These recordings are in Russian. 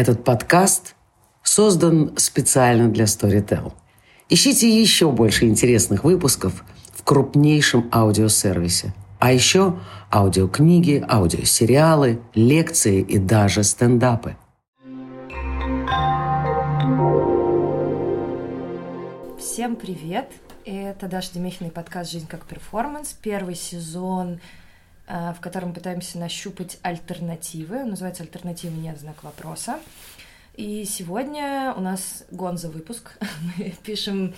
Этот подкаст создан специально для Storytel. Ищите еще больше интересных выпусков в крупнейшем аудиосервисе. А еще аудиокниги, аудиосериалы, лекции и даже стендапы. Всем привет! Это Даша Демихина подкаст «Жизнь как перформанс». Первый сезон, в котором пытаемся нащупать альтернативы. Он называется «Альтернативы нет знак вопроса». И сегодня у нас гонза выпуск. Мы пишем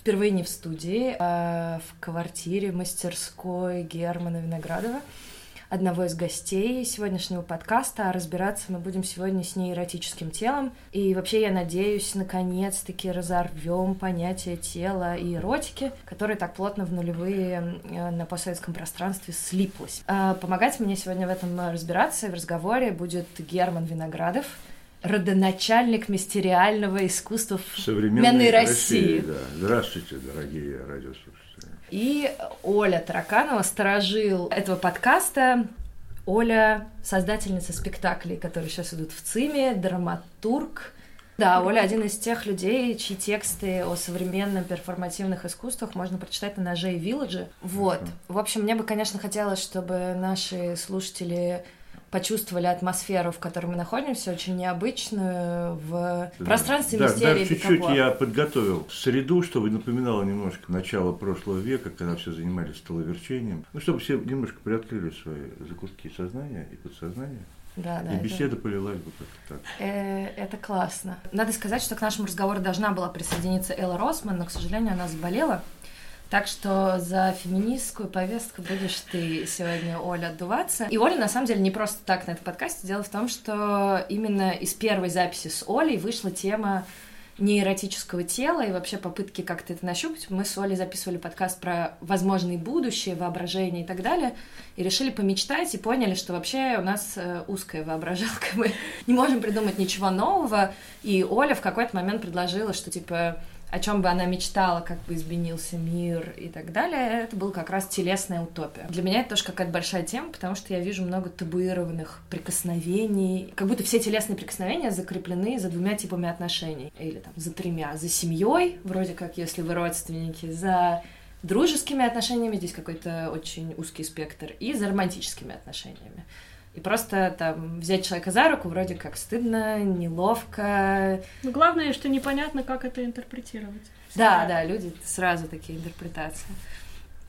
впервые не в студии, а в квартире мастерской Германа Виноградова, одного из гостей сегодняшнего подкаста. А разбираться мы будем сегодня с нейротическим телом. И вообще, я надеюсь, наконец-таки разорвем понятие тела и эротики, которое так плотно в нулевые э, на постсоветском пространстве слиплось. А помогать мне сегодня в этом разбираться и в разговоре будет Герман Виноградов, родоначальник мистериального искусства в современной России. России да. Здравствуйте, дорогие радиослушатели. И Оля Тараканова, сторожил этого подкаста. Оля — создательница спектаклей, которые сейчас идут в ЦИМе, драматург. Да, Оля один из тех людей, чьи тексты о современном перформативных искусствах можно прочитать на ноже и вилладже. Вот. В общем, мне бы, конечно, хотелось, чтобы наши слушатели почувствовали атмосферу, в которой мы находимся, очень необычную в пространстве да, мистерии. Да, чуть-чуть я подготовил среду, чтобы напоминало немножко начало прошлого века, когда все занимались столоверчением. Ну, чтобы все немножко приоткрыли свои закутки сознания и подсознания. Да, да, и беседа это... полилась бы как-то так. Э, это классно. Надо сказать, что к нашему разговору должна была присоединиться Элла Росман, но, к сожалению, она заболела. Так что за феминистскую повестку будешь ты сегодня, Оля, отдуваться. И Оля, на самом деле, не просто так на этом подкасте. Дело в том, что именно из первой записи с Олей вышла тема неэротического тела и вообще попытки как-то это нащупать. Мы с Олей записывали подкаст про возможное будущее, воображение и так далее, и решили помечтать и поняли, что вообще у нас э, узкая воображалка, мы не можем придумать ничего нового, и Оля в какой-то момент предложила, что типа о чем бы она мечтала, как бы изменился мир и так далее, это был как раз телесная утопия. Для меня это тоже какая-то большая тема, потому что я вижу много табуированных прикосновений, как будто все телесные прикосновения закреплены за двумя типами отношений, или там за тремя, за семьей, вроде как, если вы родственники, за дружескими отношениями, здесь какой-то очень узкий спектр, и за романтическими отношениями. И просто там взять человека за руку вроде как стыдно, неловко. Ну, главное, что непонятно, как это интерпретировать. Да, да, люди сразу такие интерпретации.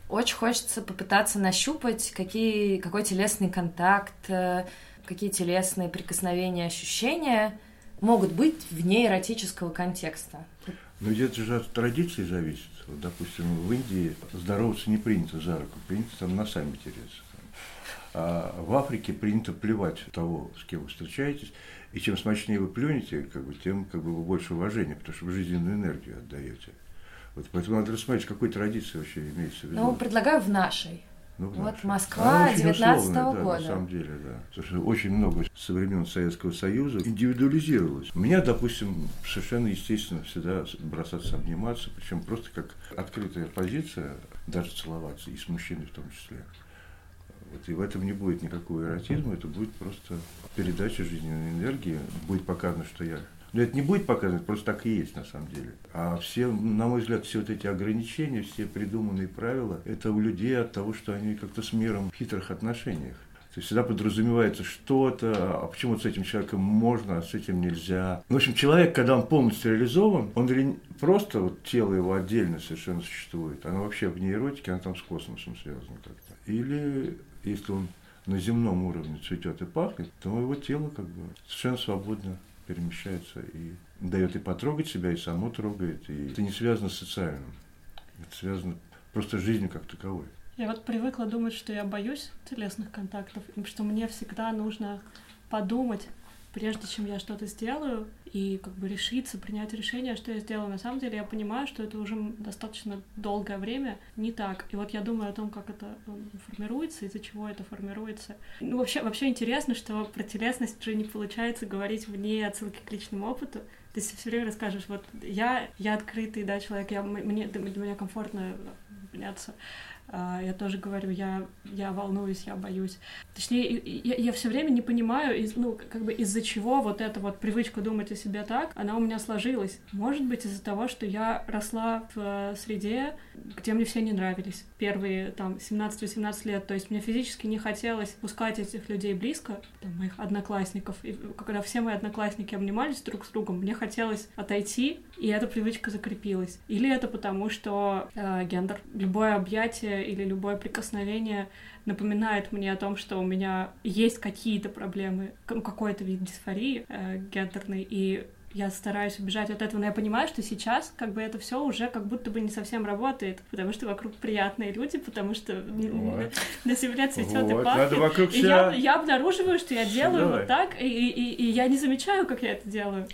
Очень хочется попытаться нащупать, какие, какой телесный контакт, э, какие телесные прикосновения, ощущения могут быть вне эротического контекста. Ну, это же от традиции зависит. Вот, допустим, в Индии здороваться не принято за руку, принято там носами тереться. А в Африке принято плевать того, с кем вы встречаетесь, и чем смачнее вы плюнете, как бы, тем как бы, вы больше уважения, потому что вы жизненную энергию отдаете. Вот поэтому надо рассмотреть, какой традиции вообще имеется в виду. Ну, предлагаю в нашей. Ну, вот нашей. Москва 19 да, года. На самом деле, да. Потому что очень много со времен Советского Союза индивидуализировалось. У меня, допустим, совершенно естественно всегда бросаться обниматься, причем просто как открытая позиция, даже целоваться, и с мужчиной в том числе. И в этом не будет никакого эротизма, это будет просто передача жизненной энергии. Будет показано, что я... Но это не будет показано, просто так и есть на самом деле. А все, на мой взгляд, все вот эти ограничения, все придуманные правила, это у людей от того, что они как-то с миром в хитрых отношениях. То есть всегда подразумевается что-то, а почему с этим человеком можно, а с этим нельзя. В общем, человек, когда он полностью реализован, он или просто вот тело его отдельно совершенно существует, оно вообще вне эротики, оно там с космосом связано как-то. Или если он на земном уровне цветет и пахнет, то его тело как бы совершенно свободно перемещается и дает и потрогать себя, и само трогает. И это не связано с социальным. Это связано просто с жизнью как таковой. Я вот привыкла думать, что я боюсь телесных контактов, и что мне всегда нужно подумать, прежде чем я что-то сделаю, и как бы решиться, принять решение, что я сделаю. На самом деле я понимаю, что это уже достаточно долгое время не так. И вот я думаю о том, как это формируется, из-за чего это формируется. Ну, вообще, вообще интересно, что про телесность уже не получается говорить вне отсылки к личному опыту. Ты все время расскажешь, вот я, я открытый, да, человек, я, мне, для меня комфортно обняться А, я тоже говорю, я, я волнуюсь, я боюсь. Точнее, я, я все время не понимаю, ну, как бы из-за чего вот эта вот привычка думать о себе так, она у меня сложилась. Может быть, из-за того, что я росла в э, среде, где мне все не нравились. Первые, там, 17-18 лет. То есть мне физически не хотелось пускать этих людей близко, там, моих одноклассников. И когда все мои одноклассники обнимались друг с другом, мне хотелось отойти, и эта привычка закрепилась. Или это потому, что э, гендер, любое объятие или любое прикосновение напоминает мне о том, что у меня есть какие-то проблемы, какой-то вид дисфории э, гендерной, и я стараюсь убежать от этого, но я понимаю, что сейчас как бы это все уже как будто бы не совсем работает, потому что вокруг приятные люди, потому что вот. на земле цветет вот. и пахнет. вокруг и я, я обнаруживаю, что я делаю Давай. вот так, и, и, и я не замечаю, как я это делаю.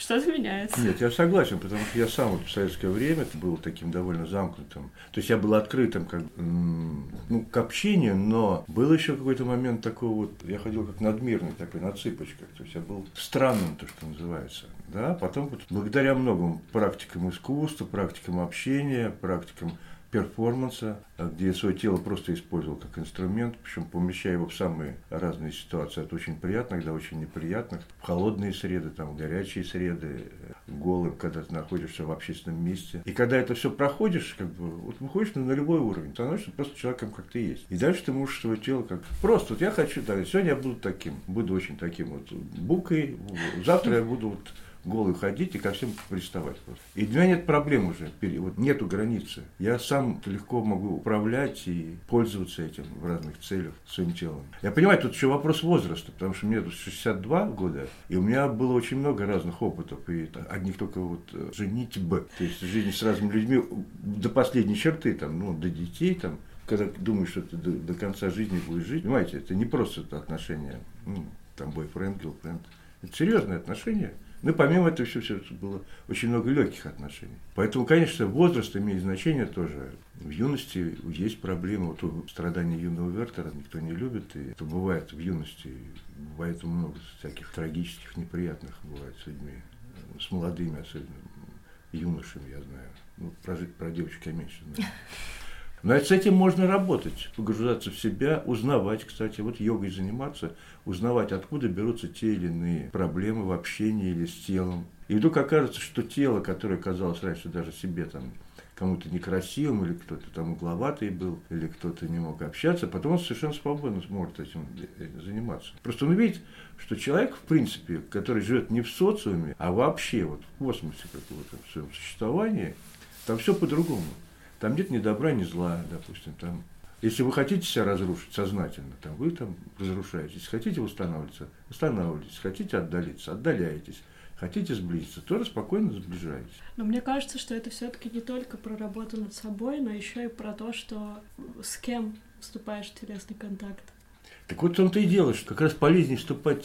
Что-то меняется. Нет, я согласен, потому что я сам вот в советское время был таким довольно замкнутым. То есть я был открытым как, ну, к общению, но был еще какой-то момент такой вот, я ходил как надмирный такой, на цыпочках. То есть я был странным, то, что называется. Да? Потом вот, благодаря многим практикам искусства, практикам общения, практикам перформанса, где я свое тело просто использовал как инструмент, причем помещая его в самые разные ситуации, от очень приятных до очень неприятных, в холодные среды, там, в горячие среды, голым, когда ты находишься в общественном месте. И когда это все проходишь, как бы, вот выходишь на, на любой уровень, становишься просто человеком, как ты есть. И дальше ты можешь свое тело как... Просто вот я хочу, да, сегодня я буду таким, буду очень таким вот букой, завтра я буду вот голый ходить и ко всем приставать. И для меня нет проблем уже, вот нету границы. Я сам легко могу управлять и пользоваться этим в разных целях своим телом. Я понимаю, тут еще вопрос возраста, потому что мне тут 62 года, и у меня было очень много разных опытов, и одних только вот э, женитьбы, то есть жизнь с разными людьми до последней черты, там, ну, до детей, там, когда думаешь, что ты до, до конца жизни будешь жить, понимаете, это не просто это отношения, ну, там, бойфренд, гилфренд, это серьезные отношения, ну, помимо этого все, все было очень много легких отношений. Поэтому, конечно, возраст имеет значение тоже. В юности есть проблемы. Вот страдания юного Вертера никто не любит. И это бывает в юности. Бывает много всяких трагических, неприятных бывает с людьми. С молодыми особенно. Юношами, я знаю. Ну, про, про девочек я меньше знаю. Но с этим можно работать, погружаться в себя, узнавать, кстати, вот йогой заниматься, узнавать, откуда берутся те или иные проблемы в общении или с телом. И вдруг окажется, что тело, которое казалось раньше даже себе там кому-то некрасивым, или кто-то там угловатый был, или кто-то не мог общаться, потом он совершенно свободно сможет этим заниматься. Просто он видит, что человек, в принципе, который живет не в социуме, а вообще вот в космосе какого-то в своем существовании, там все по-другому. Там нет ни добра, ни зла, допустим. Там, если вы хотите себя разрушить сознательно, там, вы там разрушаетесь. Хотите восстанавливаться, восстанавливаетесь. Хотите отдалиться, отдаляетесь. Хотите сблизиться, тоже спокойно сближаетесь. Но мне кажется, что это все-таки не только про работу над собой, но еще и про то, что с кем вступаешь в телесный контакт. Так вот в том-то и дело, что как раз полезнее вступать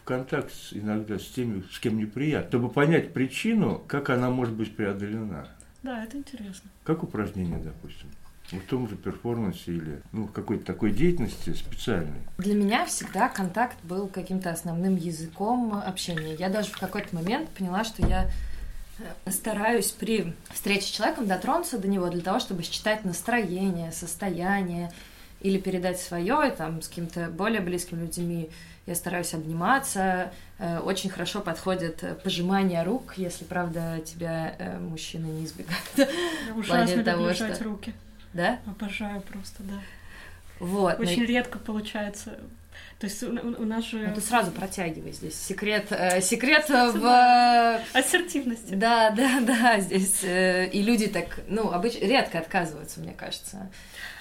в контакт иногда с теми, с кем неприятно, чтобы понять причину, как она может быть преодолена. Да, это интересно. Как упражнение, допустим? в том же перформансе или ну, в какой-то такой деятельности специальной? Для меня всегда контакт был каким-то основным языком общения. Я даже в какой-то момент поняла, что я э, стараюсь при встрече с человеком дотронуться до него для того, чтобы считать настроение, состояние или передать свое там, с какими-то более близкими людьми я стараюсь обниматься. Э, очень хорошо подходит э, пожимание рук, если, правда, тебя э, мужчины не избегают. Ужасно того, что... руки. Да? Обожаю просто, да. Вот. Очень но... редко получается то есть у, у нас же... Ну, ты сразу протягивай здесь. Секрет, э, секрет в... Ассертивности. Да, да, да. Здесь э, и люди так, ну, обычно редко отказываются, мне кажется.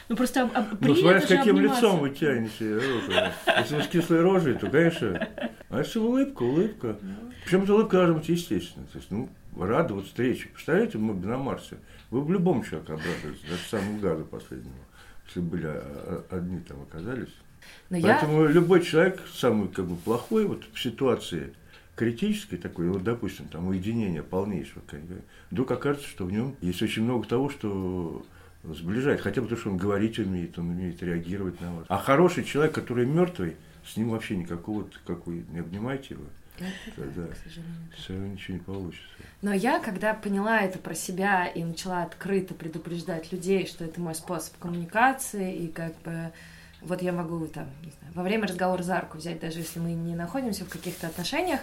Ну просто об, об, Ну смотря с каким обниматься. лицом вы тянете руку. Если вы с кислой рожей, то, конечно, а если улыбка, улыбка. Причем эта улыбка должна быть естественной. То есть, ну, рады вот встрече. Представляете, мы на Марсе. Вы в любом человеке обрадуетесь, даже самому газу последнему. Если были а, а, одни там оказались. Но Поэтому я... любой человек, самый как бы плохой, вот в ситуации критической такой, вот, допустим, там уединение полнейшего, вдруг окажется, что в нем есть очень много того, что сближает, хотя бы потому, что он говорить умеет, он умеет реагировать на вас. А хороший человек, который мертвый, с ним вообще никакого, как вы не обнимаете его, Это да, к сожалению. все равно ничего не получится. Но я, когда поняла это про себя и начала открыто предупреждать людей, что это мой способ коммуникации, и как бы вот я могу там, не знаю, во время разговора за руку взять, даже если мы не находимся в каких-то отношениях,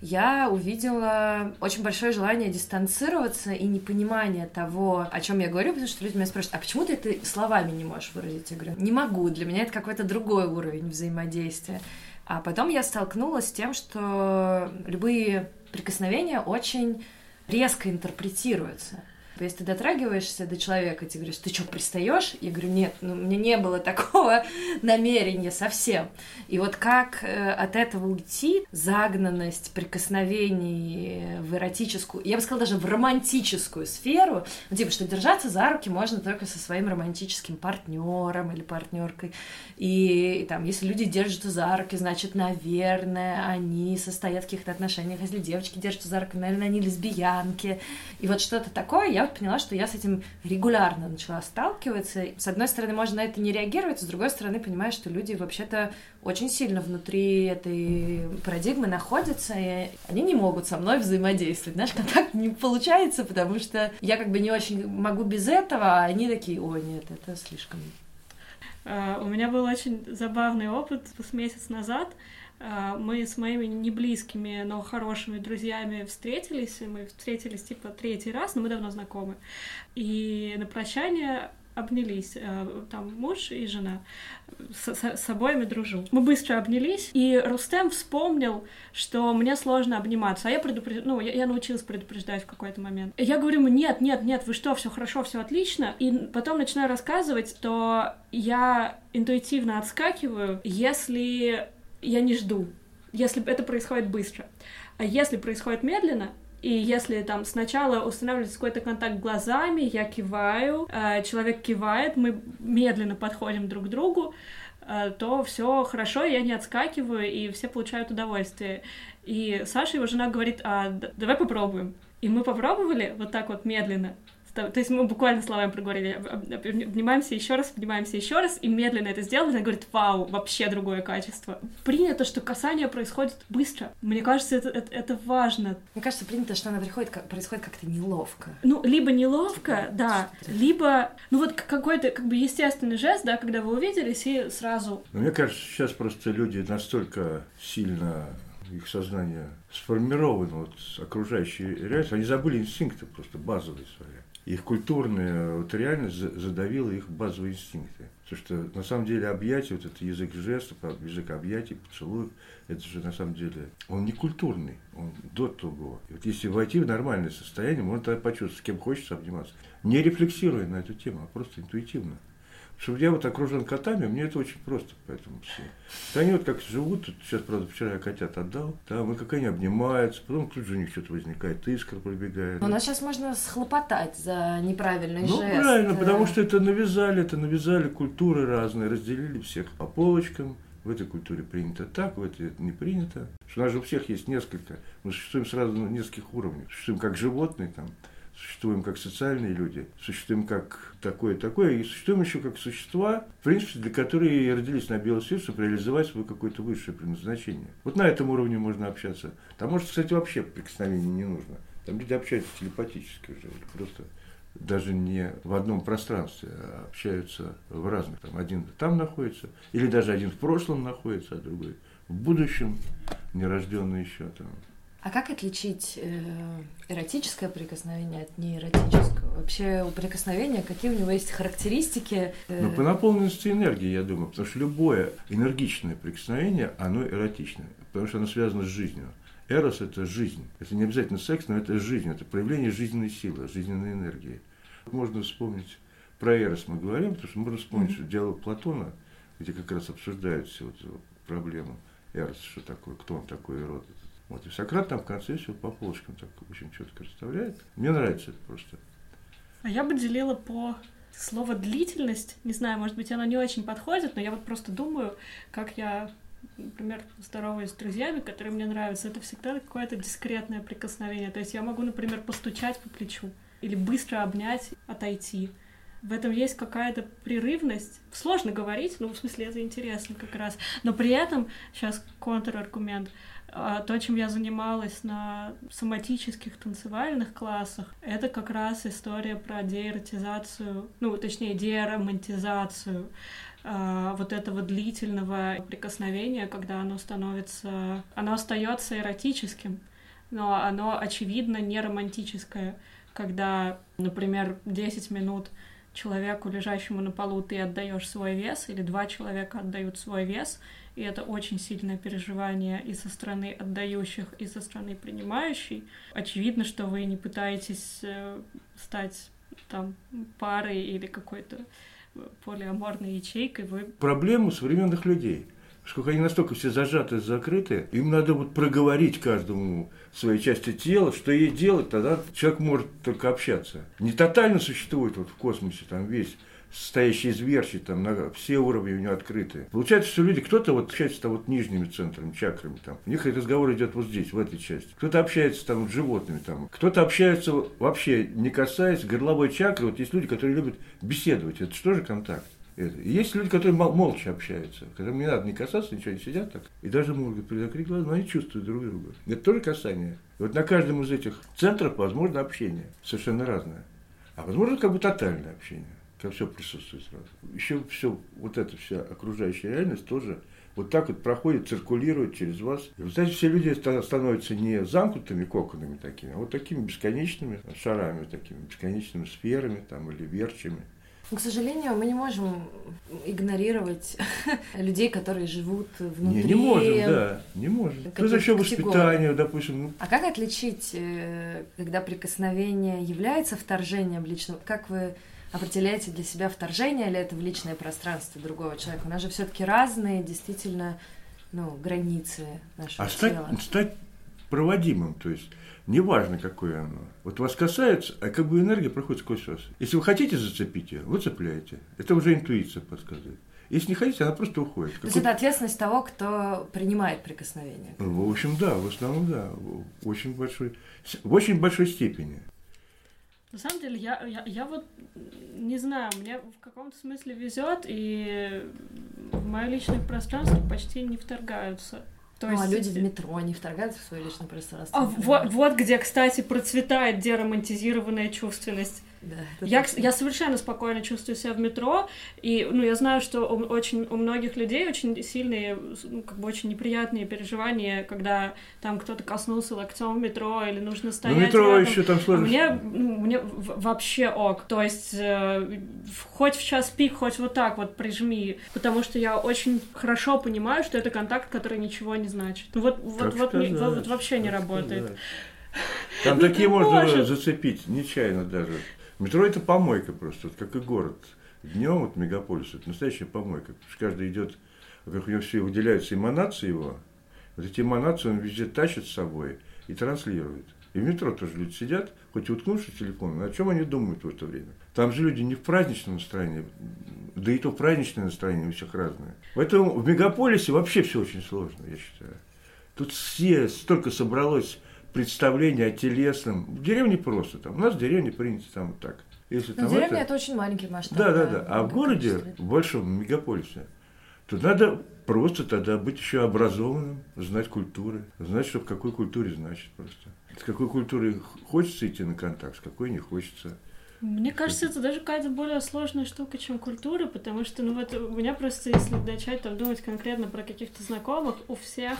я увидела очень большое желание дистанцироваться и непонимание того, о чем я говорю, потому что люди меня спрашивают, а почему ты это словами не можешь выразить? Я говорю, не могу, для меня это какой-то другой уровень взаимодействия. А потом я столкнулась с тем, что любые прикосновения очень резко интерпретируются. Если ты дотрагиваешься до человека, тебе говоришь, ты что, пристаешь? Я говорю, нет, ну, у меня не было такого намерения совсем. И вот как э, от этого уйти, загнанность прикосновений в эротическую, я бы сказала, даже в романтическую сферу, ну, типа, что держаться за руки можно только со своим романтическим партнером или партнеркой. И, и там, если люди держатся за руки, значит, наверное, они состоят в каких-то отношениях. Если девочки держатся за руки, наверное, они лесбиянки. И вот что-то такое я поняла, что я с этим регулярно начала сталкиваться. С одной стороны, можно на это не реагировать, с другой стороны, понимаю, что люди вообще-то очень сильно внутри этой парадигмы находятся, и они не могут со мной взаимодействовать. Наш контакт не получается, потому что я как бы не очень могу без этого, а они такие, о, нет, это слишком. Uh, у меня был очень забавный опыт с месяц назад. А, мы с моими неблизкими, но хорошими друзьями встретились. Мы встретились типа третий раз, но мы давно знакомы. И на прощание обнялись, а, там муж и жена, с, с, с обоими дружу. Мы быстро обнялись, и Рустем вспомнил, что мне сложно обниматься, а я предупрежд... ну, я, я научилась предупреждать в какой-то момент. И я говорю ему, нет, нет, нет, вы что, все хорошо, все отлично, и потом начинаю рассказывать, что я интуитивно отскакиваю, если я не жду, если это происходит быстро. А если происходит медленно, и если там сначала устанавливается какой-то контакт глазами, я киваю, э, человек кивает, мы медленно подходим друг к другу, э, то все хорошо, я не отскакиваю, и все получают удовольствие. И Саша, его жена, говорит, а давай попробуем. И мы попробовали вот так вот медленно, то есть мы буквально словами проговорили, обнимаемся еще раз, обнимаемся еще раз, и медленно это сделали, она говорит, вау, вообще другое качество. Принято, что касание происходит быстро. Мне кажется, это, это, это важно. Мне кажется, принято, что она приходит, как, происходит как-то неловко. Ну, либо неловко, типа, да, либо, ну вот какой-то как бы естественный жест, да, когда вы увиделись и сразу. Но мне кажется, сейчас просто люди настолько сильно их сознание сформировано вот окружающей реальностью, они забыли инстинкты просто базовые свои их культурная вот реальность задавила их базовые инстинкты. Потому что на самом деле объятие, вот этот язык жестов, язык объятий, поцелуй, это же на самом деле, он не культурный, он до того. И вот если войти в нормальное состояние, можно тогда почувствовать, с кем хочется обниматься. Не рефлексируя на эту тему, а просто интуитивно что я вот окружен котами, мне это очень просто, поэтому все. Они вот как живут, сейчас, правда, вчера я котят отдал, там, и как они обнимаются, потом тут же у них что-то возникает, искра пробегает. Но нас сейчас можно схлопотать за неправильный ну, жест. Ну, правильно, потому что это навязали, это навязали культуры разные, разделили всех по полочкам, в этой культуре принято так, в этой не принято. Что у нас же у всех есть несколько. Мы существуем сразу на нескольких уровнях. Существуем как животные, там, существуем как социальные люди, существуем как такое-такое, и существуем еще как существа, в принципе, для которых и родились на белый свет, чтобы реализовать свое какое-то высшее предназначение. Вот на этом уровне можно общаться. Там, может, кстати, вообще прикосновение не нужно. Там люди общаются телепатически уже, просто даже не в одном пространстве, а общаются в разных. Там один там находится, или даже один в прошлом находится, а другой в будущем, нерожденный еще там. А как отличить э, эротическое прикосновение от неэротического? Вообще у прикосновения какие у него есть характеристики? Э... Ну, по наполненности энергии, я думаю, потому что любое энергичное прикосновение, оно эротичное, потому что оно связано с жизнью. Эрос – это жизнь. Это не обязательно секс, но это жизнь, это проявление жизненной силы, жизненной энергии. Можно вспомнить про Эрос мы говорим, потому что можно вспомнить, что диалог Платона, где как раз обсуждают всю эту проблему Эрос, что такое, кто он такой, род вот, и Сократ там в конце все по полочкам так очень четко расставляет. Мне нравится это просто. А я бы делила по слово длительность. Не знаю, может быть, оно не очень подходит, но я вот просто думаю, как я, например, здороваюсь с друзьями, которые мне нравятся. Это всегда какое-то дискретное прикосновение. То есть я могу, например, постучать по плечу или быстро обнять, отойти. В этом есть какая-то прерывность. Сложно говорить, но в смысле это интересно как раз. Но при этом, сейчас контраргумент, то, чем я занималась на соматических танцевальных классах, это как раз история про деэротизацию, ну, точнее, деромантизацию э, вот этого длительного прикосновения, когда оно становится, оно остается эротическим, но оно очевидно не романтическое, когда, например, 10 минут человеку, лежащему на полу, ты отдаешь свой вес, или два человека отдают свой вес, и это очень сильное переживание и со стороны отдающих, и со стороны принимающей. Очевидно, что вы не пытаетесь э, стать там парой или какой-то полиаморной ячейкой. Вы... Проблему современных людей – сколько они настолько все зажаты, закрыты, им надо вот проговорить каждому своей части тела, что ей делать, тогда человек может только общаться. Не тотально существует вот в космосе там весь состоящий из верчи, там на все уровни у него открыты. Получается, что люди, кто-то вот общается там вот нижними центрами, чакрами, там, у них разговор идет вот здесь, в этой части. Кто-то общается там с животными, там, кто-то общается вообще не касаясь горловой чакры. Вот есть люди, которые любят беседовать. Это что же контакт? Это. Есть люди, которые молча общаются, которым не надо не касаться, ничего, не сидят так. И даже могут призакрыть глаза, но они чувствуют друг друга. Это тоже касание. И вот на каждом из этих центров возможно общение, совершенно разное. А возможно, как бы тотальное общение, когда все присутствует сразу. Еще все, вот эта вся окружающая реальность тоже вот так вот проходит, циркулирует через вас. И, вы знаете, все люди становятся не замкнутыми коконами такими, а вот такими бесконечными шарами, такими бесконечными сферами там, или верчами. Но, к сожалению, мы не можем игнорировать людей, которые живут внутри. Не, не можем, да, не можем. Ну, за счет воспитания, допустим. Ну. А как отличить, э, когда прикосновение является вторжением личного? Как вы определяете для себя вторжение или это в личное пространство другого человека? У нас же все-таки разные, действительно, ну, границы нашего а стать, тела. стать проводимым, то есть неважно, какое оно. Вот вас касается, а как бы энергия проходит сквозь вас. Если вы хотите зацепить ее, вы цепляете. Это уже интуиция подсказывает. Если не хотите, она просто уходит. То есть это ответственность того, кто принимает прикосновение? В общем, да, в основном, да, в очень большой, в очень большой степени. На самом деле, я, я, я вот не знаю, мне в каком-то смысле везет, и в мое личное пространство почти не вторгаются. То ну, а есть... а люди в метро, они вторгаются в свое личное пространство. А вот, вот где, кстати, процветает деромантизированная чувственность. Да, я, я совершенно спокойно чувствую себя в метро, и, ну, я знаю, что у, очень, у многих людей очень сильные, ну, как бы очень неприятные переживания, когда там кто-то коснулся локтем в метро, или нужно ну, стоять Ну, метро рядом. еще там сложно. А мне, ну, мне вообще ок, то есть э, хоть в час пик, хоть вот так вот прижми, потому что я очень хорошо понимаю, что это контакт, который ничего не значит. Ну, вот, вот, вот, вот, вот вообще не работает. Там ну, такие можно зацепить, нечаянно даже. Метро это помойка просто, вот как и город. Днем вот мегаполис это настоящая помойка. Потому что каждый идет, как у него все выделяются эманации его, вот эти эманации он везде тащит с собой и транслирует. И в метро тоже люди сидят, хоть и уткнувшись в телефон, о чем они думают в это время? Там же люди не в праздничном настроении, да и то праздничное настроение у всех разное. Поэтому в мегаполисе вообще все очень сложно, я считаю. Тут все, столько собралось представление о телесном. В деревне просто там. У нас в деревне принято там вот так. Если Но там деревня это... это очень маленький масштаб. Да, да, да. А в городе, в большом мегаполисе, то надо просто тогда быть еще образованным, знать культуры, знать, что в какой культуре значит просто. С какой культурой хочется идти на контакт, с какой не хочется. Мне кажется, это даже какая-то более сложная штука, чем культура, потому что, ну вот, у меня просто, если начать там думать конкретно про каких-то знакомых, у всех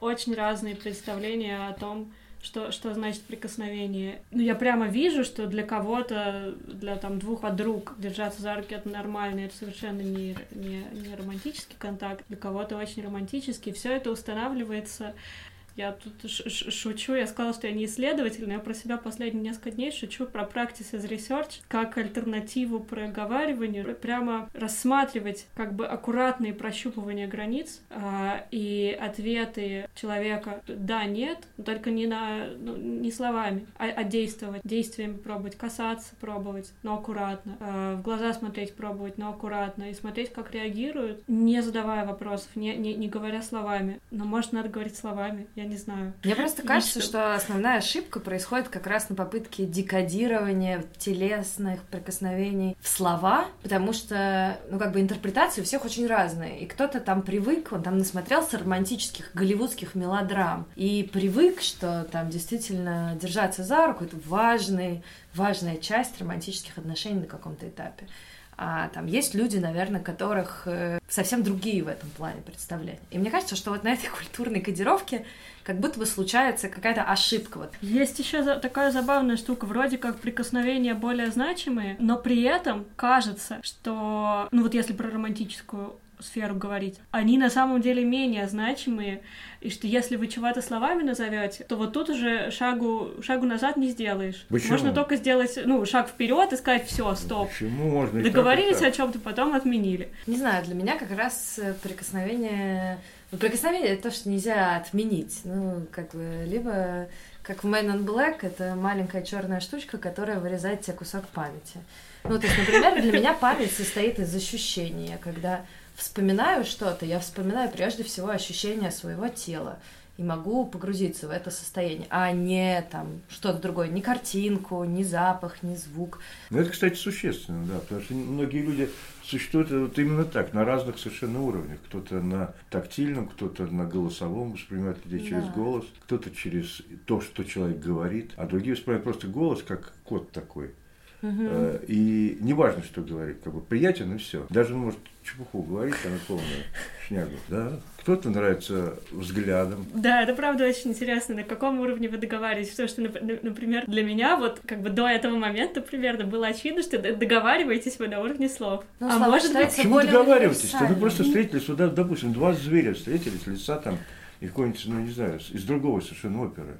очень разные представления о том, что, что значит прикосновение. Ну, я прямо вижу, что для кого-то, для там двух подруг держаться за руки это нормально, это совершенно не, не, не романтический контакт, для кого-то очень романтический. Все это устанавливается я тут шучу, я сказала, что я не исследователь, но я про себя последние несколько дней шучу про practice as research, как альтернативу проговариванию, прямо рассматривать как бы аккуратные прощупывания границ а, и ответы человека «да», «нет», только не, на, ну, не словами, а, а действовать, действиями пробовать, касаться пробовать, но аккуратно, а, в глаза смотреть пробовать, но аккуратно, и смотреть, как реагируют, не задавая вопросов, не, не, не говоря словами. Но, может, надо говорить словами, я не знаю. Мне просто кажется, что основная ошибка происходит как раз на попытке декодирования телесных прикосновений в слова, потому что, ну, как бы интерпретации у всех очень разные. И кто-то там привык, он там насмотрелся романтических голливудских мелодрам и привык, что там действительно держаться за руку — это важный, важная часть романтических отношений на каком-то этапе. А там есть люди, наверное, которых э, совсем другие в этом плане представления. И мне кажется, что вот на этой культурной кодировке как будто бы случается какая-то ошибка. Вот. Есть еще такая забавная штука, вроде как прикосновения более значимые, но при этом кажется, что, ну вот если про романтическую сферу говорить, они на самом деле менее значимые, и что если вы чего-то словами назовете, то вот тут уже шагу, шагу назад не сделаешь. Почему? Можно только сделать, ну, шаг вперед и сказать, все, стоп. Почему можно Договорились так? о чем-то, потом отменили. Не знаю, для меня как раз прикосновение... Ну, прикосновение — это то, что нельзя отменить. Ну, как бы, либо как в Man in Black, это маленькая черная штучка, которая вырезает тебе кусок памяти. Ну, то есть, например, для меня память состоит из ощущения. Когда вспоминаю что-то, я вспоминаю прежде всего ощущение своего тела и могу погрузиться в это состояние, а не там что-то другое, ни картинку, ни запах, ни звук. Ну, это, кстати, существенно, да, потому что многие люди существуют вот именно так, на разных совершенно уровнях. Кто-то на тактильном, кто-то на голосовом воспринимает людей через Да. голос, кто-то через то, что человек говорит, а другие воспринимают просто голос как код такой. Э, И неважно, что говорит, как бы приятен и все. Даже он может чепуху говорить, она полная шнягу. Да? Кто-то нравится взглядом. Да, это правда очень интересно, на каком уровне вы договариваетесь. Потому что, нап- на- например, для меня вот как бы до этого момента примерно было очевидно, что договариваетесь вы на уровне слов. Ну, а может быть, Почему более договариваетесь? Вы просто встретились, вот, допустим, два зверя встретились, лица там, и какой-нибудь, ну не знаю, из другого совершенно оперы.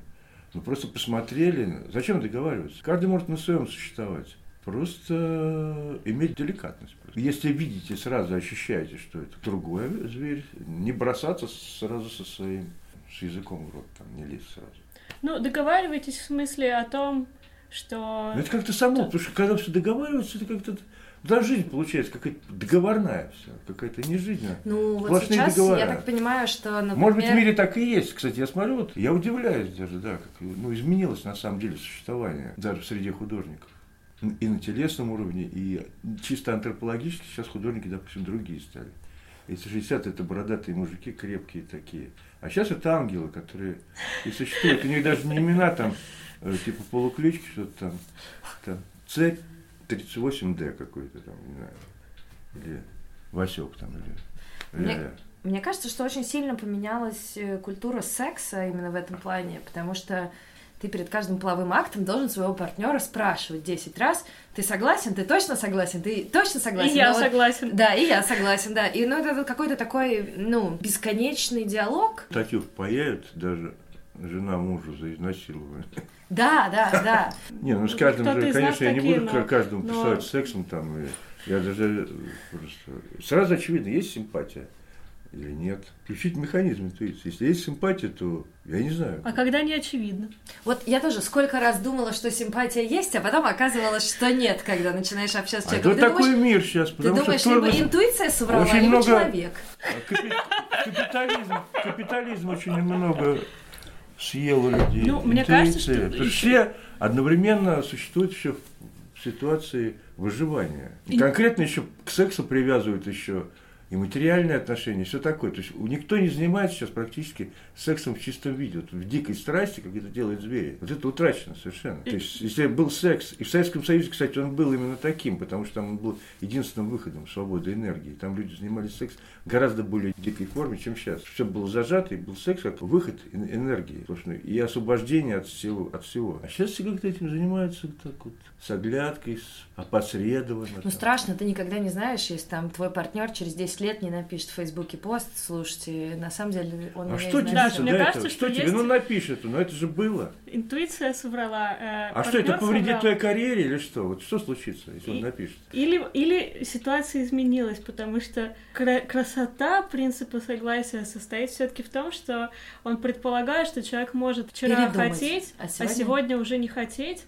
Ну просто посмотрели. Зачем договариваться? Каждый может на своем существовать. Просто иметь деликатность. просто. Если видите, сразу ощущаете, что это другой зверь, не бросаться сразу со своим, с языком в рот, там, не лезть сразу. ну, договариваетесь в смысле о том, что... Ну, это как-то само, потому что когда все договариваются, это как-то да, жизнь получается какая-то договорная все, какая-то не жизнь. Ну, вот сейчас договора. я так понимаю, что, например... Может быть, в мире так и есть. Кстати, я смотрю, вот, я удивляюсь даже, да, как ну, изменилось на самом деле существование даже среди художников. И на телесном уровне, и чисто антропологически сейчас художники, допустим, другие стали. Если 60 это бородатые мужики, крепкие такие. А сейчас это ангелы, которые и существуют. У них даже не имена там, э, типа полуключки, что-то там, там цепь 38D какой-то там, не знаю. Или Васек там, или Мне-. Мне кажется, что очень сильно поменялась э, культура секса именно в этом плане, потому что ты перед каждым половым актом должен своего партнера спрашивать 10 раз, ты согласен, ты точно согласен, ты точно согласен. И я Но вот- согласен. Да, и я согласен, да. И ну, это какой-то такой, ну, бесконечный диалог. Статью впаяют даже жена мужу за изнасилование. Да, да, да. Не, ну с каждым же, конечно, я не буду но- каждому писать сексом там. я даже э, просто... Сразу очевидно, есть симпатия или нет. Включить механизм интуиции. Если есть симпатия, то я не знаю. А когда не очевидно? Вот я тоже сколько раз думала, что симпатия есть, а потом оказывалось, что нет, когда начинаешь общаться с А человеком. это Ты такой думаешь, мир сейчас, ты думаешь, что либо интуиция соврала, либо много- человек. Капи- Капитализм, капитализм очень много съел у людей. Ну, мне кажется, что Потому что все одновременно существуют еще в ситуации выживания. И- конкретно еще к сексу привязывают еще и материальные отношения, все такое. То есть никто не занимается сейчас практически сексом в чистом виде, вот в дикой страсти, как это делают звери. Вот это утрачено совершенно. То есть если был секс, и в Советском Союзе, кстати, он был именно таким, потому что там он был единственным выходом свободы энергии. Там люди занимались сексом гораздо более дикой форме, чем сейчас. Все было зажато, и был секс как выход эн- энергии и освобождение от всего, от всего. А сейчас все как-то этим занимаются так вот, с оглядкой, с опосредованно. Ну, там. страшно, ты никогда не знаешь, если там твой партнер через 10 лет не напишет в Фейсбуке пост, слушайте, на самом деле он А что тебе Да, изнасиловал». мне до кажется, этого? что Что тебе? есть- Ну напишет, но это же было. Интуиция соврала. э, А что, это повредит соврал. твоей карьере или что? Вот что случится, если он И- напишет? Или, или ситуация изменилась, потому что кра- красота принципа согласия состоит все-таки в том, что он предполагает, что человек может вчера Передумать. хотеть, А а сегодня? сегодня уже не хотеть,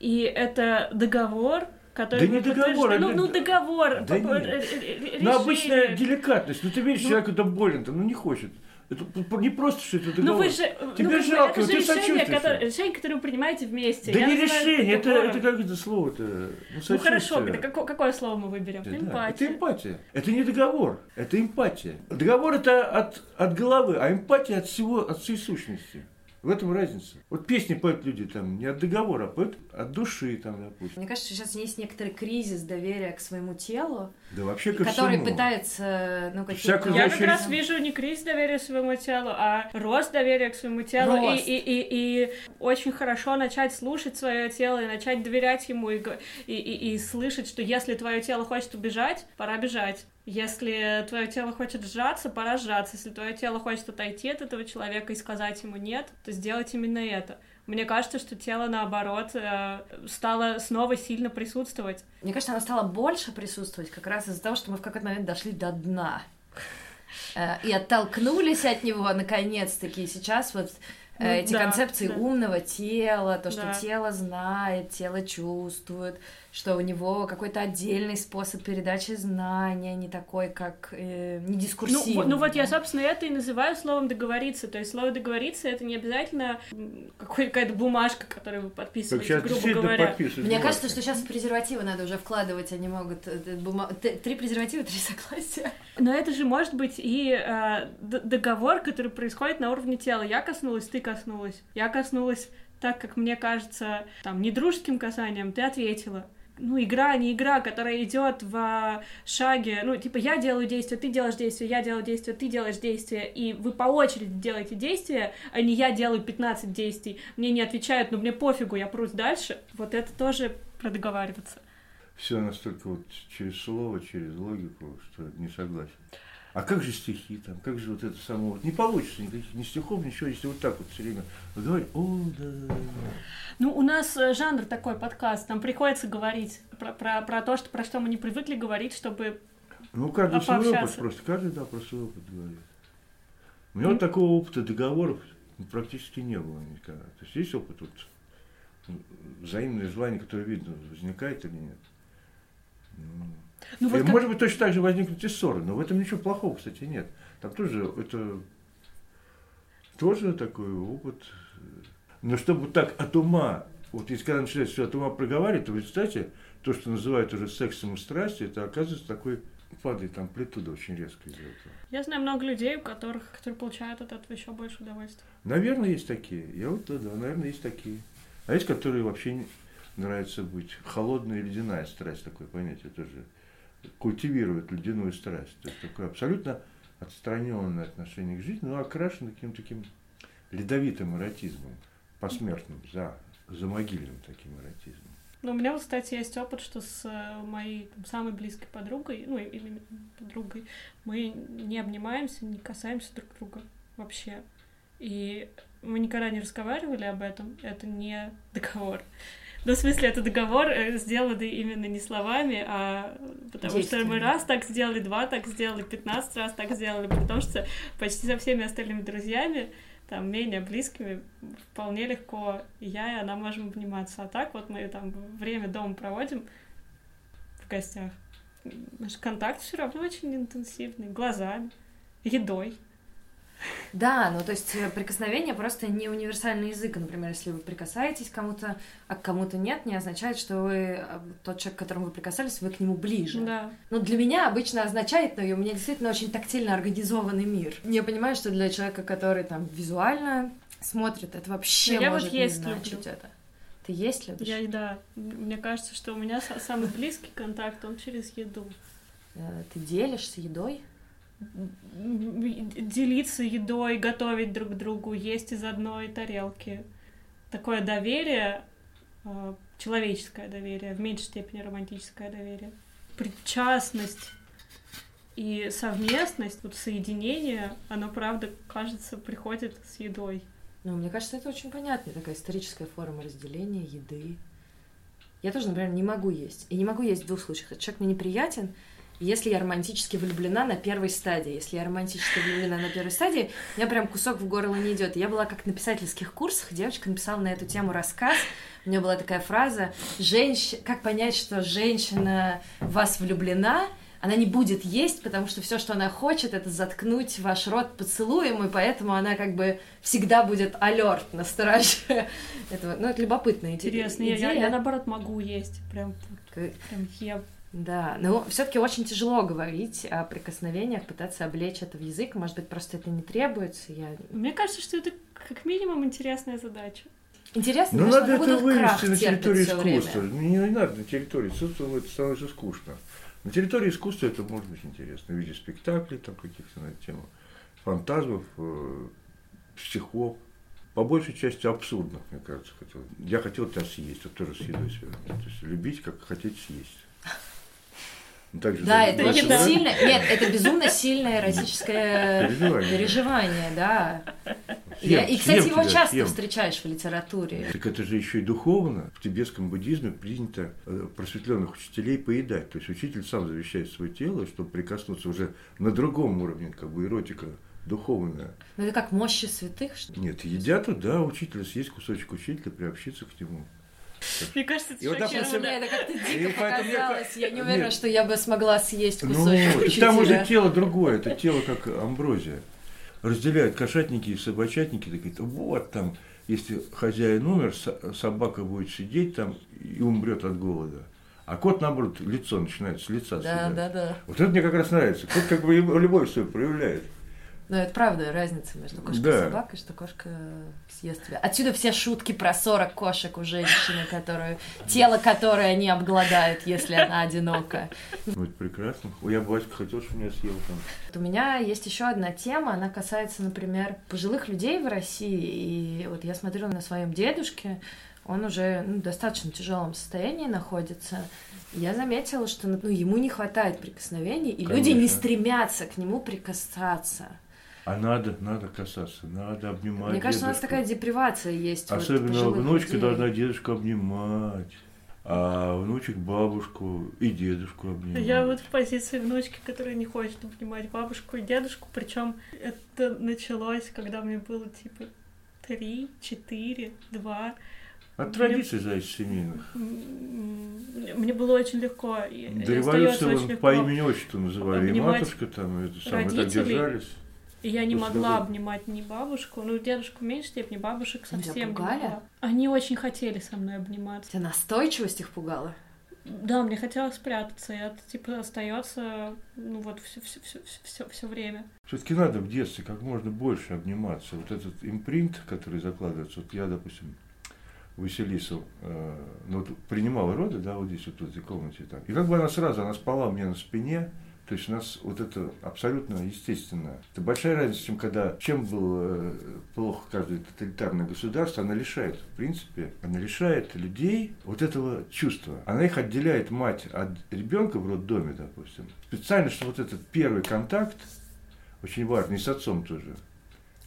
и это договор, который Да не договор, а ну, ну договор, Да нет. р- р- Ну, решение. обычная деликатность. Ну, ты видишь, Ну- человек это болен, там, ну, не хочет. Это не просто, что это договор. Ну вы же, Тебе ну, жалко, это же ты решение, которое, решение, которое вы принимаете вместе. Да Я не решение, это, договором. это как это слово-то? Ну, Ну хорошо, это какое, какое слово мы выберем? Да, Эмпатия. Это эмпатия. Это не договор, это эмпатия. Договор это от, от головы, а эмпатия от всего, от всей сущности. В этом разница. Вот песни поют люди там не от договора, а поют от души, там, допустим. Мне кажется, сейчас есть некоторый кризис доверия к своему телу, Да вообще ко который всему. пытается, ну, Вся каким-то... Я как раз вижу не кризис доверия к своему телу, а рост доверия к своему телу. И, Рост. и, и, и очень хорошо начать слушать свое тело и начать доверять ему и, и, и, и слышать, что если твое тело хочет убежать, пора бежать. Если твое тело хочет сжаться, пора сжаться. Если твое тело хочет отойти от этого человека и сказать ему нет, то сделать именно это. Мне кажется, что тело, наоборот, э, стало снова сильно присутствовать. Мне кажется, она стала больше присутствовать как раз из-за того, что мы в какой-то момент дошли до дна. Э, И оттолкнулись от него, наконец-таки. И сейчас вот эти да, концепции да. умного тела, то, что Да. тело знает, тело чувствует, что у него какой-то отдельный способ передачи знания, не такой, как э, не Ну, дискурсивный. вот- ну вот я, собственно, это и называю словом договориться. То есть слово договориться это не обязательно какая-то бумажка, которую вы Так подписываете, сейчас грубо говоря. подписывают Мне бумажки. кажется, что сейчас в презервативы надо уже вкладывать, они могут... э, э, бума- Три презерватива, три согласия. Но это же может быть и э, договор, который происходит на уровне тела. Я коснулась, ты коснулась. Я коснулась так, как мне кажется, там, недружеским касанием, ты ответила. Ну, игра, не игра, которая идет в шаге, ну, типа, я делаю действие, ты делаешь действие, я делаю действие, ты делаешь действие, и вы по очереди делаете действия, а не я делаю 15 действий, мне не отвечают, но мне пофигу, я прусь дальше. Вот это тоже про договариваться. Все настолько вот через слово, через логику, что не согласен. А как же стихи там, как же вот это само, вот не получится никаких ни стихов, ничего, если вот так вот все время говорить, о, да, да, да, да». Ну, у нас э, жанр такой подкаст, нам приходится говорить про, про, про то, что, про что мы не привыкли говорить, чтобы... Ну, каждый свой опыт просто, каждый, да, про свой опыт говорит. У меня вот такого опыта договоров практически не было никогда. То есть есть опыт вот взаимное желание, которое видно, возникает или нет. Ну, И вот как- может быть, точно так же возникнут и ссоры, но в этом ничего плохого, кстати, нет. Там тоже это тоже такой опыт. Но чтобы так от ума, вот если когда начинает все от ума проговаривать, то вы кстати, то, что называют уже сексом и страстью, это оказывается такой падает амплитуда очень резко из-за этого. Я знаю много людей, у которых, которые получают от этого еще больше удовольствия. Наверное, есть такие. Я вот, да, да, наверное, есть такие. А есть, которые вообще не нравится быть. Холодная и ледяная страсть, такое понятие тоже. Культивирует ледяную страсть. То есть такое абсолютно отстраненное отношение к жизни, но окрашено каким-то таким ледовитым эротизмом, посмертным, за, за могильным таким эротизмом. Ну, у меня вот, кстати, есть опыт, что с э, моей там, самой близкой подругой, ну, или подругой, мы не обнимаемся, не касаемся друг друга вообще. И мы никогда не разговаривали об этом, это не договор. Ну, в смысле, это договор, э, сделанный именно не словами, а потому что мы раз так сделали, два так сделали, 15 раз так сделали, потому что почти со всеми остальными друзьями, там, менее близкими, вполне легко и я, и она можем обниматься. А так вот мы там время дома проводим в гостях. Наш контакт все равно очень интенсивный, глазами, едой. Да, ну то есть э, прикосновение просто не универсальный язык. Например, если вы прикасаетесь к кому-то, а к кому-то нет, не означает, что вы э, тот человек, к которому вы прикасались, вы к нему ближе. Да. Ну, для меня обычно означает, но у меня действительно очень тактильно организованный мир. Я понимаю, что для человека, который там визуально смотрит, это вообще Ну, я может вот не есть значить люблю. это. Ты есть любишь? Я, да, мне кажется, что у меня са- самый близкий контакт, он через еду. Э, Ты делишься едой? Делиться едой, готовить друг другу, есть из одной тарелки. Такое доверие, э, человеческое доверие, в меньшей степени романтическое доверие. Причастность и совместность, вот соединение, оно, правда, кажется, приходит с едой. Ну, мне кажется, это очень понятная такая историческая форма разделения еды. Я тоже, например, не могу есть. И не могу есть в двух случаях. Человек мне неприятен, если я романтически влюблена на первой стадии. Если я романтически влюблена на первой стадии, у меня прям кусок в горло не идет. Я была как на писательских курсах, девочка написала на эту тему рассказ. У нее была такая фраза «Женщ... «Как понять, что женщина в вас влюблена?» она не будет есть, потому что все, что она хочет, это заткнуть ваш рот поцелуем, и поэтому она как бы всегда будет алерт на страже этого. Ну, это любопытно. Интересно, идея. Я, я, наоборот могу есть, прям, прям ем. Да, но все-таки очень тяжело говорить о прикосновениях, пытаться облечь это в язык. Может быть, просто это не требуется. Я... Мне кажется, что это как минимум интересная задача. Интересно, ну, надо это вывести на территорию искусства. Не, не надо на территории искусства, это становится скучно. На территории искусства это может быть интересно в виде спектаклей, там каких-то на эту тему, фантазмов, э, стихов. По большей части абсурдных, мне кажется, хотел. Я хотел тебя съесть, вот тоже съедаю себя. То есть любить, как хотеть съесть. Ну, также да, это очень да. сильное, нет, это безумно сильное эротическое переживание, переживание да. Съем, и, кстати, его тебя, часто съем. встречаешь в литературе. Так это же еще и духовно. В тибетском буддизме принято э, просветленных учителей поедать. То есть учитель сам завещает свое тело, чтобы прикоснуться уже на другом уровне, как бы эротика духовная. Ну это как мощи святых, что ли? Нет, едят, да, учителя съесть кусочек учителя, приобщиться к нему. Мне кажется, это шокировало. Это как-то дико показалось. Я не уверена, что я бы смогла съесть ну, кусочек ну, Там уже тело другое, это тело как амброзия. Разделяют кошатники и собачатники, так говорят, вот там, если хозяин умер, собака будет сидеть там и умрет от голода. А кот, наоборот, лицо начинает с лица Да, съедать. да, да. Вот это мне как раз нравится. Кот как бы любовь свою проявляет. Но это правда разница между кошкой да. и собакой, что кошка съест тебя. Отсюда все шутки про 40 кошек у женщины, которую, тело которое не обгладает, если она одинока. Ну, это прекрасно. Я бы хотел, чтобы меня съел там. У меня есть еще одна тема, она касается, например, пожилых людей в России. И вот я смотрю на своем дедушке, он уже ну, в достаточно тяжелом состоянии находится. Я заметила, что ну, ему не хватает прикосновений, и Конечно. люди не стремятся к нему прикасаться. А надо, надо касаться, надо обнимать. Мне кажется, дедушку. у нас такая депривация есть. Особенно вот внучка людей. должна дедушку обнимать. А внучек бабушку и дедушку обнимать. Я вот в позиции внучки, которая не хочет обнимать бабушку и дедушку, причем это началось, когда мне было типа три, четыре, два. От традиций мне... зависит семейных. Мне было очень легко. До революции по имени отчеству называли. И матушка там, это самое, так держались. И я не могла обнимать ни бабушку, ну, дедушку в меньшей степени, бабушек совсем не могла. Они очень хотели со мной обниматься. Тебя настойчивость их пугала? Да, мне хотелось спрятаться, и это типа остается, ну вот все, все, все, все, все время. Все-таки надо в детстве как можно больше обниматься. Вот этот импринт, который закладывается. Вот я, допустим, Василису, э, ну, вот принимала роды, да, вот здесь вот в этой комнате там. И как бы она сразу, она спала у меня на спине, то есть у нас вот это абсолютно естественно. Это большая разница, чем когда, чем было э, плохо каждое тоталитарное государство, она лишает, в принципе, она лишает людей вот этого чувства. Она их отделяет мать от ребенка в роддоме, допустим. Специально, что вот этот первый контакт, очень важный, с отцом тоже,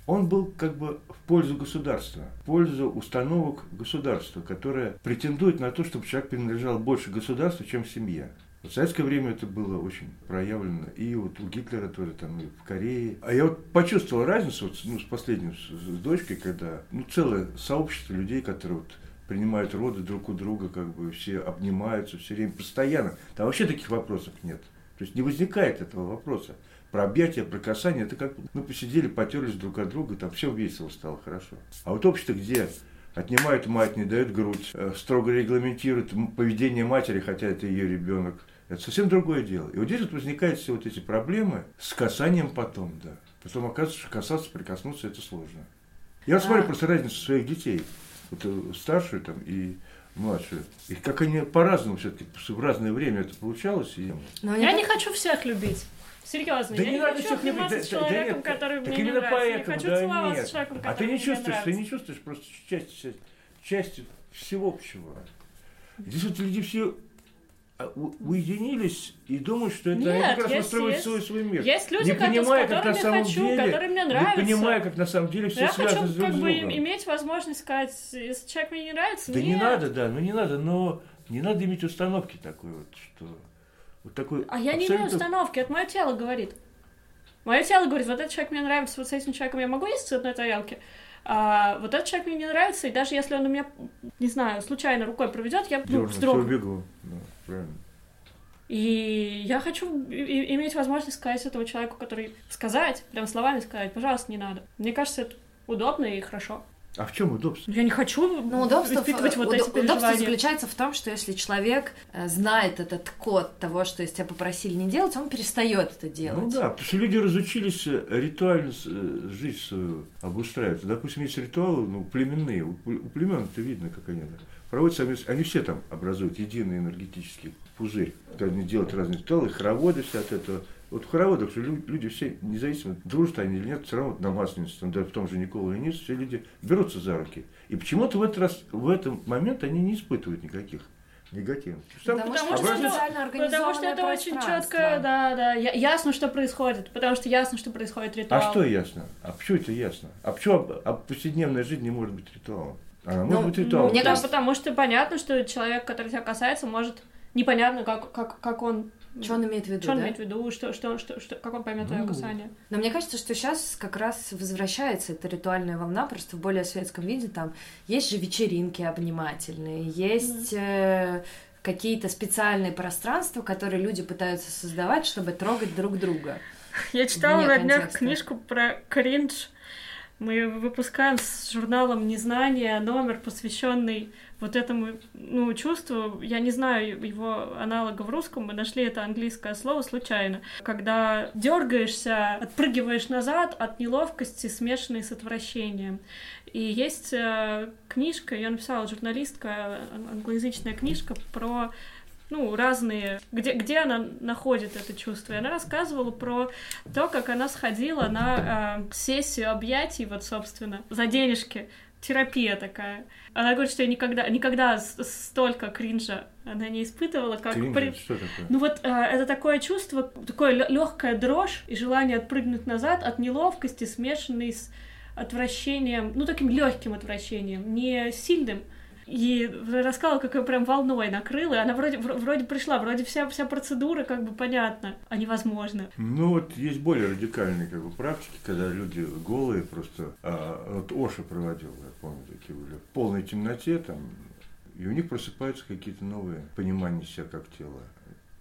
он был как бы в пользу государства, в пользу установок государства, которое претендует на то, чтобы человек принадлежал больше государству, чем семья. В советское время это было очень проявлено. И вот у Гитлера тоже, там, и в Корее. А я вот почувствовал разницу вот, ну, с последним, с, с дочкой, когда ну, целое сообщество людей, которые вот принимают роды друг у друга, как бы все обнимаются все время, постоянно. Там вообще таких вопросов нет. То есть не возникает этого вопроса. Про объятия, про касание, это как, ну, посидели, потерлись друг от друга, там все весело стало, хорошо. А вот общество, где отнимают мать, не дают грудь, э, строго регламентируют поведение матери, хотя это ее ребенок, это совсем другое дело. И вот здесь вот возникают все вот эти проблемы с касанием потом, да. Потом оказывается, что касаться, прикоснуться это сложно. Я вот смотрю просто разницу своих детей. Вот э, старшую там и младшую. И как они по-разному все-таки, в разное время это получалось. И... Но я не хочу всех любить. Серьезно, да я не, не надо хочу обниматься с человеком, да, нет, который так мне не нравится. Поэтому, не хочу да целоваться нет. с человеком, который А ты не чувствуешь, ты не чувствуешь просто часть, часть всего общего. Здесь вот люди все а, уединились и думают, что это Нет, они как раз есть, строят есть. свой, свой мир. Есть люди, не понимая, как на самом хочу, деле, которые мне нравятся. Не понимая, как на самом деле все я связано хочу, с друг как бы иметь возможность сказать, если человек мне не нравится, Да нет. не надо, да, ну не надо, но не надо иметь установки такой вот, что вот такой. А я не имею установки, это мое тело говорит. Мое тело говорит, вот этот человек мне нравится, вот с этим человеком я могу есть с одной тарелки. А вот этот человек мне не нравится, и даже если он у меня, не знаю, случайно рукой проведет, я ну, вздрогну. бегу, да, правильно. И я хочу иметь возможность сказать этому человеку, который сказать, прям словами сказать, пожалуйста, не надо. Мне кажется, это удобно и хорошо. А в чем удобство? Я не хочу ну, удобство, испытывать вот удоб, эти переживания. Удобство заключается в том, что если человек э, знает этот код того, что если тебя попросили не делать, он перестает это делать. Ну да, потому что люди разучились э, ритуально э, жизнь свою обустраивать. Допустим, есть ритуалы ну, племенные. У племен это видно, как они проводятся. Они все там образуют единый энергетический пузырь. Они делают разные ритуалы, хороводы все от этого вот в хороводах же люди все, независимо, дружат они или нет, все равно на масленицу, там, даже в том же Никола Ленис, все люди берутся за руки. И почему-то в этот раз, в этот момент они не испытывают никаких негативных. Потому, потому, что, это, потому что это очень четко, да, да, ясно, что происходит, потому что ясно, что происходит ритуал. А что ясно? А почему это ясно? А почему а повседневная жизнь не может быть ритуалом? Она может ну, быть ритуалом. Мне кажется, потому что понятно, что человек, который тебя касается, может непонятно, как, как, как он что он имеет в виду, Что он да? имеет в виду, что, что, что, что, как он поймет ну, твое касание. Но мне кажется, что сейчас как раз возвращается эта ритуальная волна, просто в более светском виде. Там есть же вечеринки обнимательные, есть mm. э, какие-то специальные пространства, которые люди пытаются создавать, чтобы трогать друг друга. Я читала на днях книжку про кринж. Мы выпускаем с журналом «Незнание» номер, посвященный вот этому ну, чувству, я не знаю его аналога в русском, мы нашли это английское слово случайно, когда дергаешься, отпрыгиваешь назад от неловкости, смешанной с отвращением. И есть э, книжка, ее написала журналистка, англоязычная книжка про ну, разные, где, где она находит это чувство. И она рассказывала про то, как она сходила на э, сессию объятий, вот, собственно, за денежки терапия такая. Она говорит, что я никогда, никогда столько кринжа она не испытывала, как Кринж, при... что такое? Ну вот э, это такое чувство, такое легкая дрожь и желание отпрыгнуть назад от неловкости, смешанной с отвращением, ну таким легким отвращением, не сильным. И рассказала, как ее прям волной накрыла, и она вроде, вроде пришла, вроде вся, вся процедура как бы понятна, а невозможно. Ну вот есть более радикальные как бы практики, когда люди голые просто, а, вот Оша проводил, я помню, такие были, в полной темноте там, и у них просыпаются какие-то новые понимания себя как тела,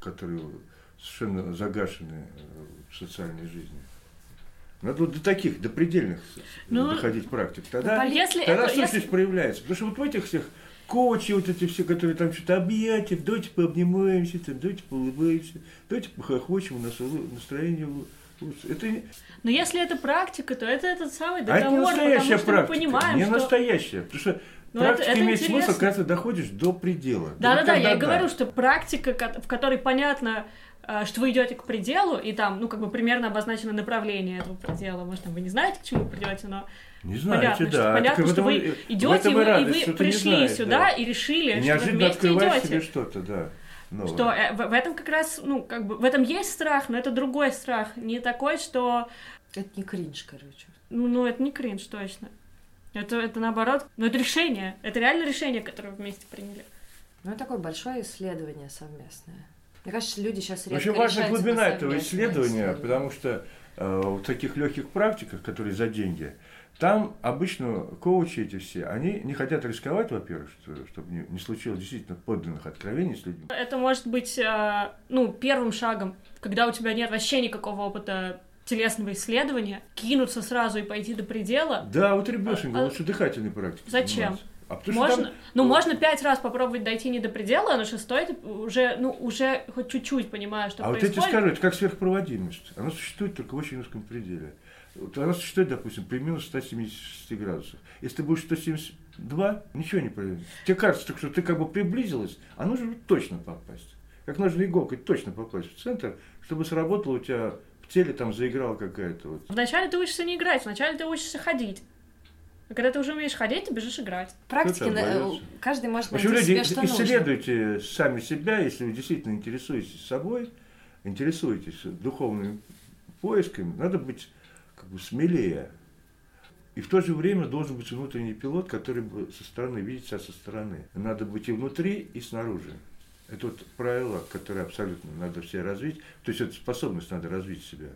которые совершенно загашены э, в социальной жизни. Надо вот до таких, до предельных ну, доходить практик. Тогда, если тогда это, сущность если... проявляется. Потому что вот в этих всех коучи, вот эти все, которые там что-то объятия, давайте пообнимаемся, там, давайте поулыбаемся, давайте похохочем, у нас настроение лучше. Это... Но если это практика, то это этот самый договор, а это настоящая потому практика, мы понимаем, не что... настоящая. Потому что но ну, Практика это, это имеет интересно. смысл, когда ты доходишь до предела. Да-да-да, я и говорю, что практика, в которой понятно, что вы идете к пределу, и там, ну, как бы примерно обозначено направление этого предела. Может, там вы не знаете, к чему придете, но не знаете, понятно, да. Что, понятно, что вы идете, и вы, радость, и вы пришли знаешь, сюда да. и решили, и что вы вместе идете. себе что-то, да. Новое. Что э, в, в этом как раз, ну, как бы, в этом есть страх, но это другой страх, не такой, что... Это не кринж, короче. Ну, ну это не кринж, точно. Это, это наоборот, ну, это решение, это реально решение, которое вы вместе приняли. Ну, это такое большое исследование совместное. Мне кажется, люди сейчас редко Очень важна глубина этого исследования, потому что э, в таких легких практиках, которые за деньги, там обычно коучи эти все, они не хотят рисковать, во-первых, что, чтобы не, не случилось действительно подлинных откровений с людьми. Это может быть, э, ну, первым шагом, когда у тебя нет вообще никакого опыта телесного исследования, кинуться сразу и пойти до предела. Да, вот ребешенька, а, лучше дыхательной практики. Зачем? Заниматься. А можно, там... ну, можно пять раз попробовать дойти не до предела, а на шестой ты уже, ну, уже хоть чуть-чуть понимаешь, что а происходит. А вот эти скажу, это как сверхпроводимость. Она существует только в очень узком пределе. Вот она существует, допустим, при минус 176 градусах. Если ты будешь 172, ничего не произойдет. Тебе кажется, что ты как бы приблизилась, а нужно точно попасть. Как нужно иголкой точно попасть в центр, чтобы сработало у тебя в теле там заиграла какая-то вот. Вначале ты учишься не играть, вначале ты учишься ходить. А когда ты уже умеешь ходить, ты бежишь играть. Практики на... каждый может найти общем, люди, себе, что исследуйте нужно. сами себя, если вы действительно интересуетесь собой, интересуетесь духовными поисками, надо быть как бы смелее. И в то же время должен быть внутренний пилот, который бы со стороны видит себя со стороны. Надо быть и внутри, и снаружи. Это вот правило, которое абсолютно надо все развить. То есть эту способность надо развить себя,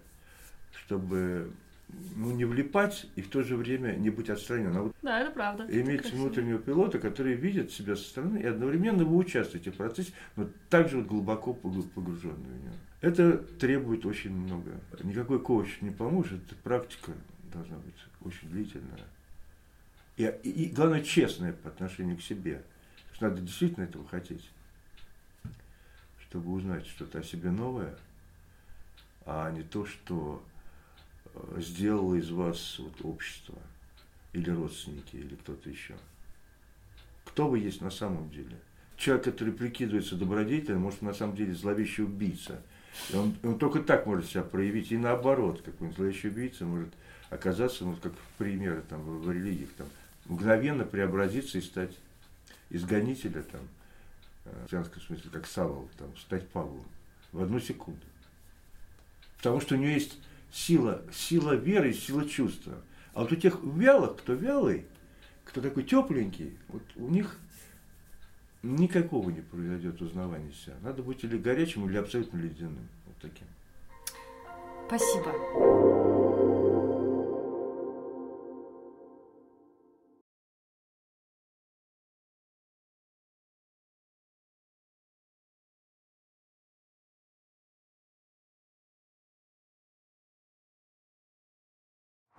чтобы ну, не влипать и в то же время не быть отстраненным. А вот Да, это правда. иметь Красиво. внутреннего пилота, который видит себя со стороны и одновременно вы участвуете в процессе, но также вот глубоко погру- погруженный в него. Это требует очень много. Никакой коуч не поможет, это практика должна быть очень длительная. И, и- и, главное, честная по отношению к себе. Что надо действительно этого хотеть, чтобы узнать что-то о себе новое, а не то, что сделало из вас вот, общество или родственники, или кто-то еще. Кто вы есть на самом деле? Человек, который прикидывается добродетелем, может на самом деле зловещий убийца. И он, он только так может себя проявить. И наоборот, какой-нибудь зловещий убийца может оказаться, ну, как примеры там, в в религиях, там, мгновенно преобразиться и стать изгонителя, там, э, в христианском смысле, как Савол, там, стать Павлом в одну секунду. Потому что у него есть сила, сила веры сила чувства. А вот у тех вялых, кто вялый, кто такой тепленький, вот у них никакого не произойдет узнавания себя. Надо быть или горячим, или абсолютно ледяным. Вот таким. Спасибо.